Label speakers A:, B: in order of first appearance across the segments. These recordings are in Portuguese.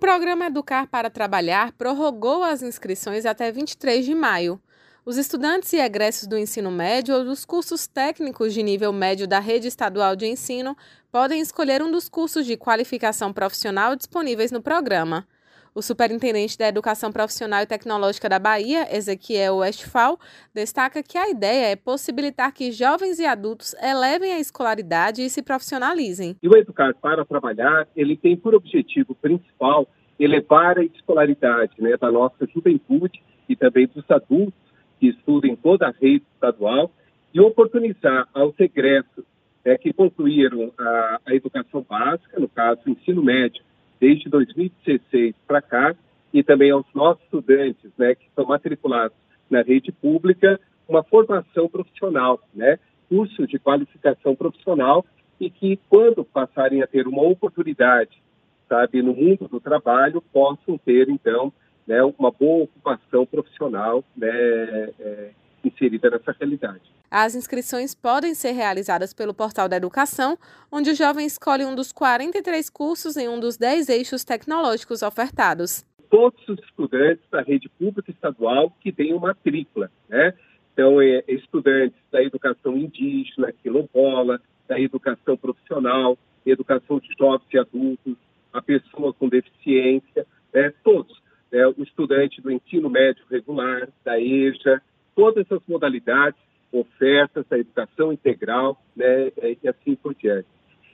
A: programa Educar para Trabalhar prorrogou as inscrições até 23 de maio. Os estudantes e egressos do ensino médio ou dos cursos técnicos de nível médio da rede estadual de ensino podem escolher um dos cursos de qualificação profissional disponíveis no programa. O superintendente da Educação Profissional e Tecnológica da Bahia, Ezequiel Westphal, destaca que a ideia é possibilitar que jovens e adultos elevem a escolaridade e se profissionalizem.
B: E o Educar para Trabalhar, ele tem por objetivo principal elevar a escolaridade né, da nossa juventude e também dos adultos que estudam em toda a rede estadual e oportunizar aos egressos né, que concluíram a, a educação básica, no caso, o ensino médio, desde 2016 para cá, e também aos nossos estudantes né, que estão matriculados na rede pública, uma formação profissional, né, curso de qualificação profissional, e que, quando passarem a ter uma oportunidade, sabe, no mundo do trabalho, possam ter, então, né, uma boa ocupação profissional né, é, inserida nessa realidade.
A: As inscrições podem ser realizadas pelo Portal da Educação, onde o jovem escolhe um dos 43 cursos em um dos 10 eixos tecnológicos ofertados.
B: Todos os estudantes da rede pública estadual que têm uma matrícula, né? Então, é, estudantes da educação indígena, quilombola, da educação profissional, educação de jovens e adultos, a pessoa com deficiência, né? todos. Né? O estudante do ensino médio regular, da EJA, todas as modalidades, ofertas da educação integral né, e assim por diante.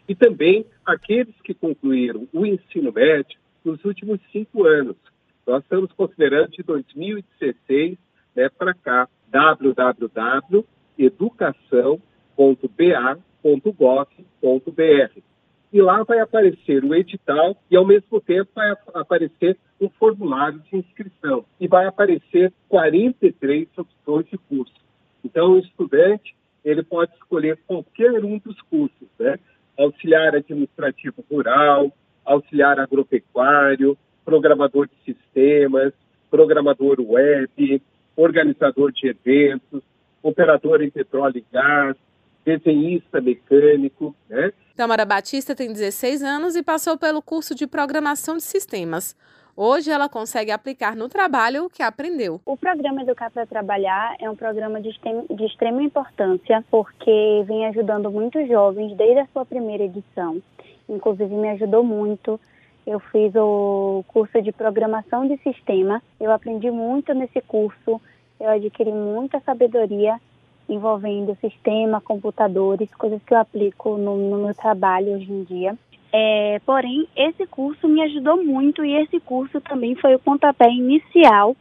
B: E também aqueles que concluíram o ensino médio nos últimos cinco anos. Nós estamos considerando de 2016 né, para cá, www.educação.ba.gov.br. E lá vai aparecer o edital e, ao mesmo tempo, vai aparecer um formulário de inscrição. E vai aparecer 43 opções de curso. Então, o estudante ele pode escolher qualquer um dos cursos, né? Auxiliar administrativo rural, auxiliar agropecuário, programador de sistemas, programador web, organizador de eventos, operador em petróleo e gás, desenhista mecânico, né?
A: Tamara Batista tem 16 anos e passou pelo curso de programação de sistemas. Hoje ela consegue aplicar no trabalho o que aprendeu.
C: O programa Educar para Trabalhar é um programa de, de extrema importância porque vem ajudando muitos jovens desde a sua primeira edição. Inclusive me ajudou muito. Eu fiz o curso de programação de sistema. Eu aprendi muito nesse curso. Eu adquiri muita sabedoria envolvendo sistema, computadores, coisas que eu aplico no, no meu trabalho hoje em dia. É, porém, esse curso me ajudou muito e esse curso também foi o pontapé inicial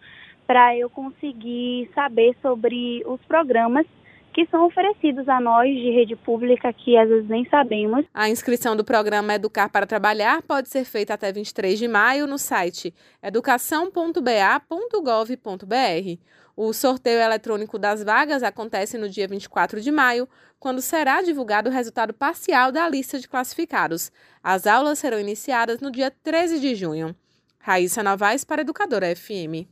C: para eu conseguir saber sobre os programas que são oferecidos a nós de rede pública que às vezes nem sabemos.
A: A inscrição do programa Educar para Trabalhar pode ser feita até 23 de maio no site educação.ba.gov.br. O sorteio eletrônico das vagas acontece no dia 24 de maio, quando será divulgado o resultado parcial da lista de classificados. As aulas serão iniciadas no dia 13 de junho. Raíssa Novaes para Educadora FM.